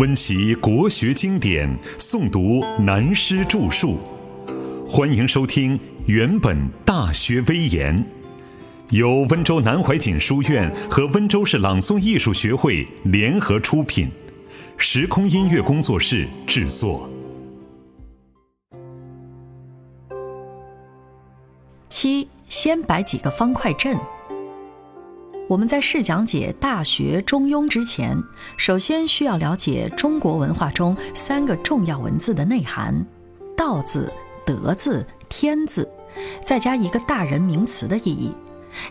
温习国学经典，诵读南师著述。欢迎收听《原本大学威严》，由温州南怀瑾书院和温州市朗诵艺术学会联合出品，时空音乐工作室制作。七，先摆几个方块阵。我们在试讲解《大学》《中庸》之前，首先需要了解中国文化中三个重要文字的内涵：道字、德字、天字，再加一个大人名词的意义，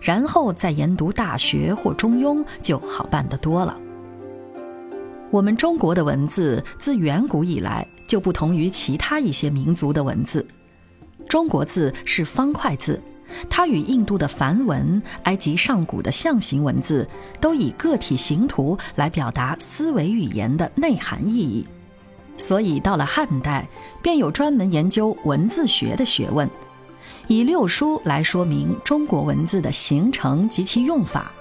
然后再研读《大学》或《中庸》就好办得多了。我们中国的文字自远古以来就不同于其他一些民族的文字，中国字是方块字。它与印度的梵文、埃及上古的象形文字都以个体形图来表达思维语言的内涵意义，所以到了汉代，便有专门研究文字学的学问，以六书来说明中国文字的形成及其用法。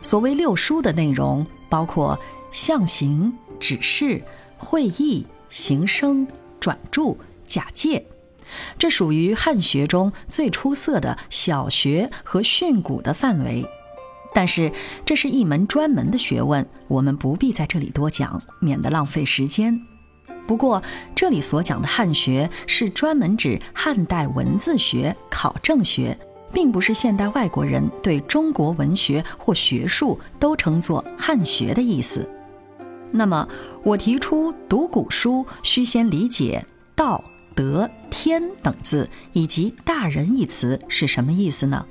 所谓六书的内容，包括象形、指示、会意、形声、转注、假借。这属于汉学中最出色的小学和训诂的范围，但是这是一门专门的学问，我们不必在这里多讲，免得浪费时间。不过，这里所讲的汉学是专门指汉代文字学、考证学，并不是现代外国人对中国文学或学术都称作汉学的意思。那么，我提出读古书需先理解道。德、天等字以及大人一词是什么意思呢？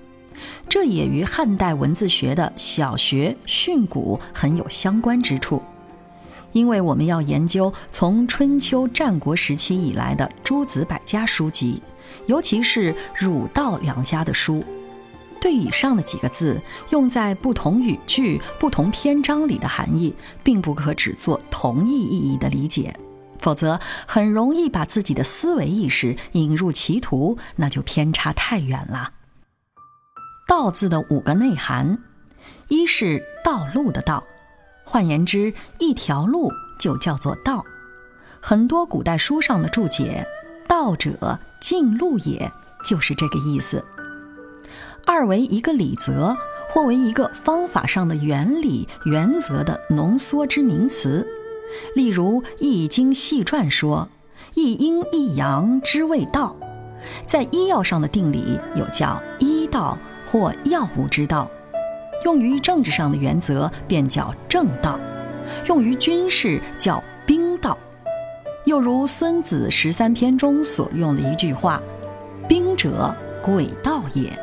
这也与汉代文字学的小学训诂很有相关之处，因为我们要研究从春秋战国时期以来的诸子百家书籍，尤其是儒道两家的书，对以上的几个字用在不同语句、不同篇章里的含义，并不可只做同一意义的理解。否则，很容易把自己的思维意识引入歧途，那就偏差太远了。道字的五个内涵：一是道路的道，换言之，一条路就叫做道。很多古代书上的注解，“道者，径路也”，就是这个意思。二为一个理则，或为一个方法上的原理、原则的浓缩之名词。例如《易经》细传说：“一阴一阳之谓道。”在医药上的定理有叫医道或药物之道；用于政治上的原则便叫正道；用于军事叫兵道。又如《孙子十三篇》中所用的一句话：“兵者，诡道也。”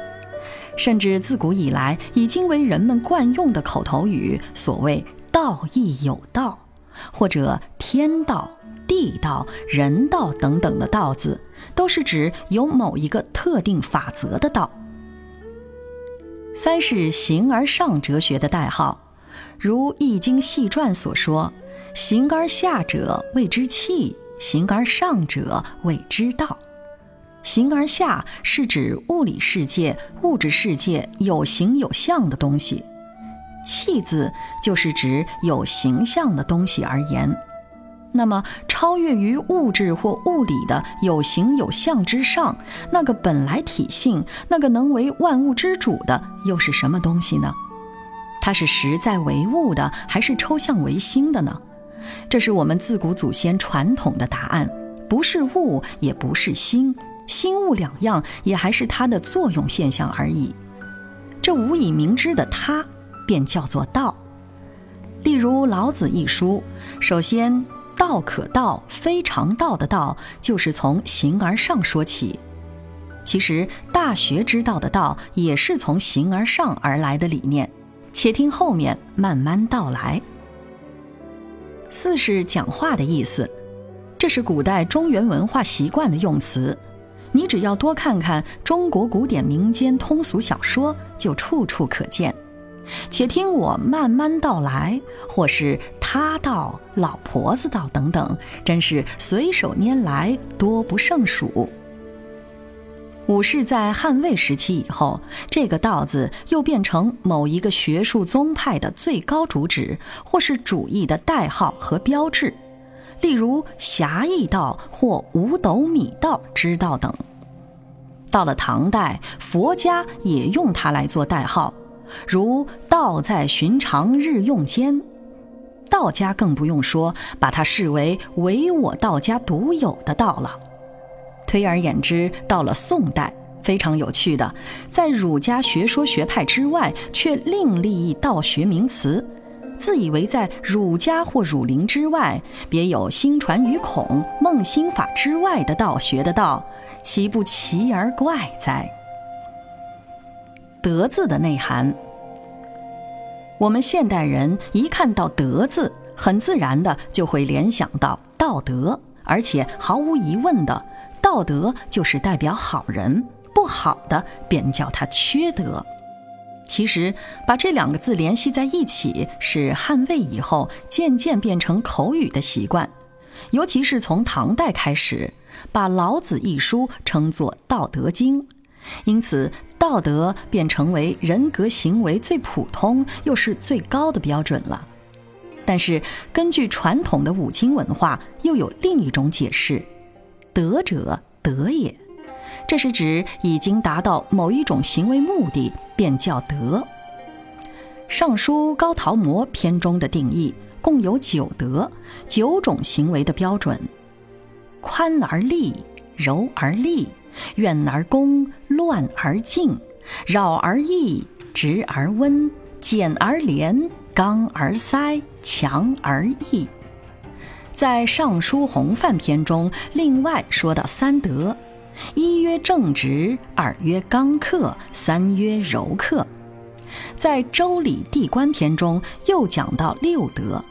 甚至自古以来已经为人们惯用的口头语，所谓“道义有道”。或者天道、地道、人道等等的“道”字，都是指有某一个特定法则的道。三是形而上哲学的代号，如《易经细传》所说：“形而下者谓之气，形而上者谓之道。”形而下是指物理世界、物质世界有形有相的东西。气字就是指有形象的东西而言，那么超越于物质或物理的有形有相之上，那个本来体性，那个能为万物之主的，又是什么东西呢？它是实在为物的，还是抽象为心的呢？这是我们自古祖先传统的答案，不是物，也不是心，心物两样，也还是它的作用现象而已。这无以明知的它。便叫做道。例如《老子》一书，首先“道可道，非常道”的道，就是从形而上说起。其实《大学》之道的道，也是从形而上而来的理念。且听后面慢慢道来。四是讲话的意思，这是古代中原文化习惯的用词。你只要多看看中国古典民间通俗小说，就处处可见。且听我慢慢道来，或是他道、老婆子道等等，真是随手拈来，多不胜数。武士在汉魏时期以后，这个“道”字又变成某一个学术宗派的最高主旨，或是主义的代号和标志，例如侠义道或五斗米道之道等。到了唐代，佛家也用它来做代号，如“道在寻常日用间”，道家更不用说，把它视为唯我道家独有的道了。推而言之，到了宋代，非常有趣的，在儒家学说学派之外，却另立一道学名词，自以为在儒家或儒林之外，别有心传于孔孟心法之外的道学的道，其不奇而怪哉？德字的内涵，我们现代人一看到德字，很自然的就会联想到道德，而且毫无疑问的。道德就是代表好人，不好的便叫他缺德。其实把这两个字联系在一起，是汉魏以后渐渐变成口语的习惯，尤其是从唐代开始，把《老子》一书称作《道德经》，因此道德便成为人格行为最普通又是最高的标准了。但是根据传统的五经文化，又有另一种解释。德者，德也。这是指已经达到某一种行为目的，便叫德。《尚书·高陶模》篇中的定义共有九德，九种行为的标准：宽而利，柔而利，远而恭，乱而静，扰而易，直而温，简而廉，刚而塞，强而易。在《尚书洪范》篇中，另外说到三德：一曰正直，二曰刚克，三曰柔克。在《周礼地官》篇中又讲到六德：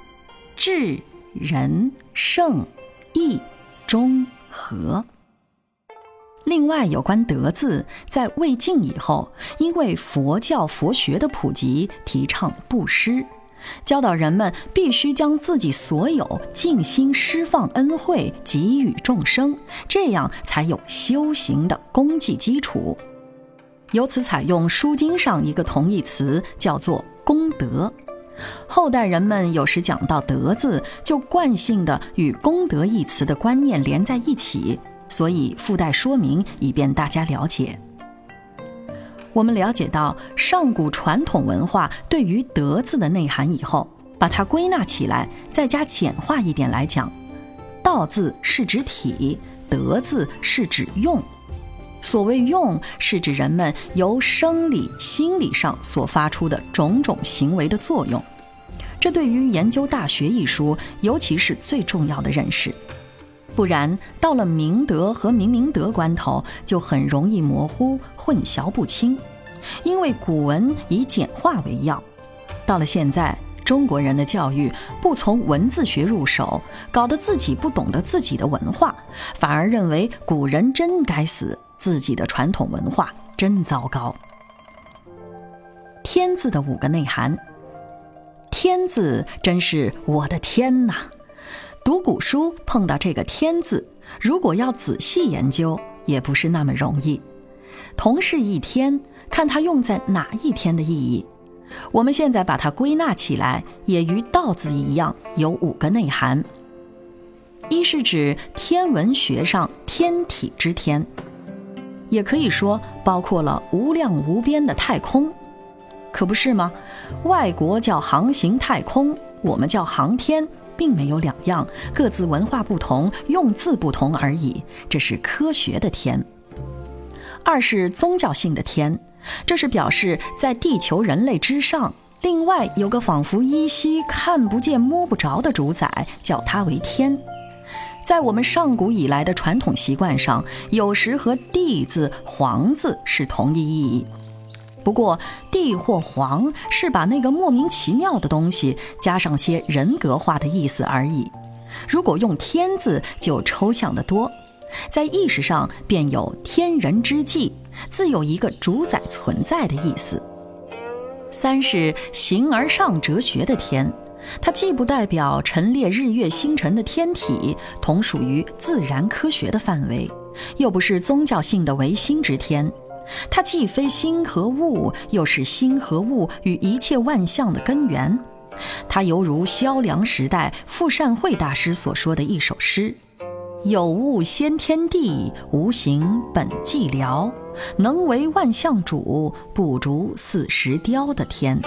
智、仁、圣、义、忠、和。另外，有关“德”字，在魏晋以后，因为佛教佛学的普及，提倡布施。教导人们必须将自己所有尽心施放恩惠，给予众生，这样才有修行的功绩基础。由此采用《书经》上一个同义词，叫做功德。后代人们有时讲到“德”字，就惯性的与功德一词的观念连在一起，所以附带说明，以便大家了解。我们了解到上古传统文化对于“德”字的内涵以后，把它归纳起来，再加简化一点来讲，“道”字是指体，“德”字是指用。所谓用，是指人们由生理、心理上所发出的种种行为的作用。这对于研究《大学》一书，尤其是最重要的认识。不然，到了明德和明明德关头，就很容易模糊、混淆不清。因为古文以简化为要，到了现在，中国人的教育不从文字学入手，搞得自己不懂得自己的文化，反而认为古人真该死，自己的传统文化真糟糕。天字的五个内涵，天字真是我的天呐！读古书碰到这个“天”字，如果要仔细研究，也不是那么容易。同是一天，看它用在哪一天的意义。我们现在把它归纳起来，也与“道”字一样，有五个内涵。一是指天文学上天体之天，也可以说包括了无量无边的太空，可不是吗？外国叫航行太空，我们叫航天。并没有两样，各自文化不同，用字不同而已。这是科学的天。二是宗教性的天，这是表示在地球人类之上，另外有个仿佛依稀看不见摸不着的主宰，叫它为天。在我们上古以来的传统习惯上，有时和地字、皇字是同一意义。不过，帝或皇是把那个莫名其妙的东西加上些人格化的意思而已。如果用天字，就抽象得多，在意识上便有天人之际，自有一个主宰存在的意思。三是形而上哲学的天，它既不代表陈列日月星辰的天体，同属于自然科学的范围。又不是宗教性的唯心之天。它既非心和物，又是心和物与一切万象的根源。它犹如萧梁时代傅善慧大师所说的一首诗：“有物先天地，无形本寂寥。能为万象主，不逐四时雕的天。”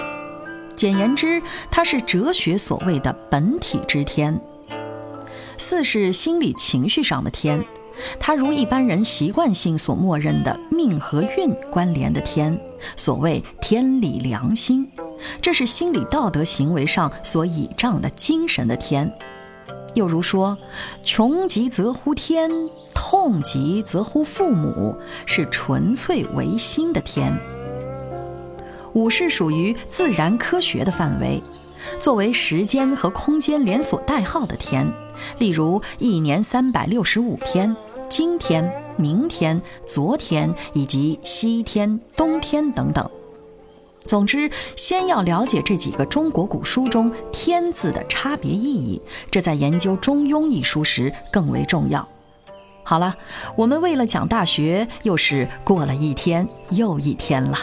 简言之，它是哲学所谓的本体之天。四是心理情绪上的天。它如一般人习惯性所默认的命和运关联的天，所谓天理良心，这是心理道德行为上所倚仗的精神的天。又如说，穷极则呼天，痛极则呼父母，是纯粹唯心的天。五是属于自然科学的范围，作为时间和空间连锁代号的天，例如一年三百六十五天。今天、明天、昨天以及西天、冬天等等。总之，先要了解这几个中国古书中“天”字的差别意义，这在研究《中庸》一书时更为重要。好了，我们为了讲《大学》，又是过了一天又一天了。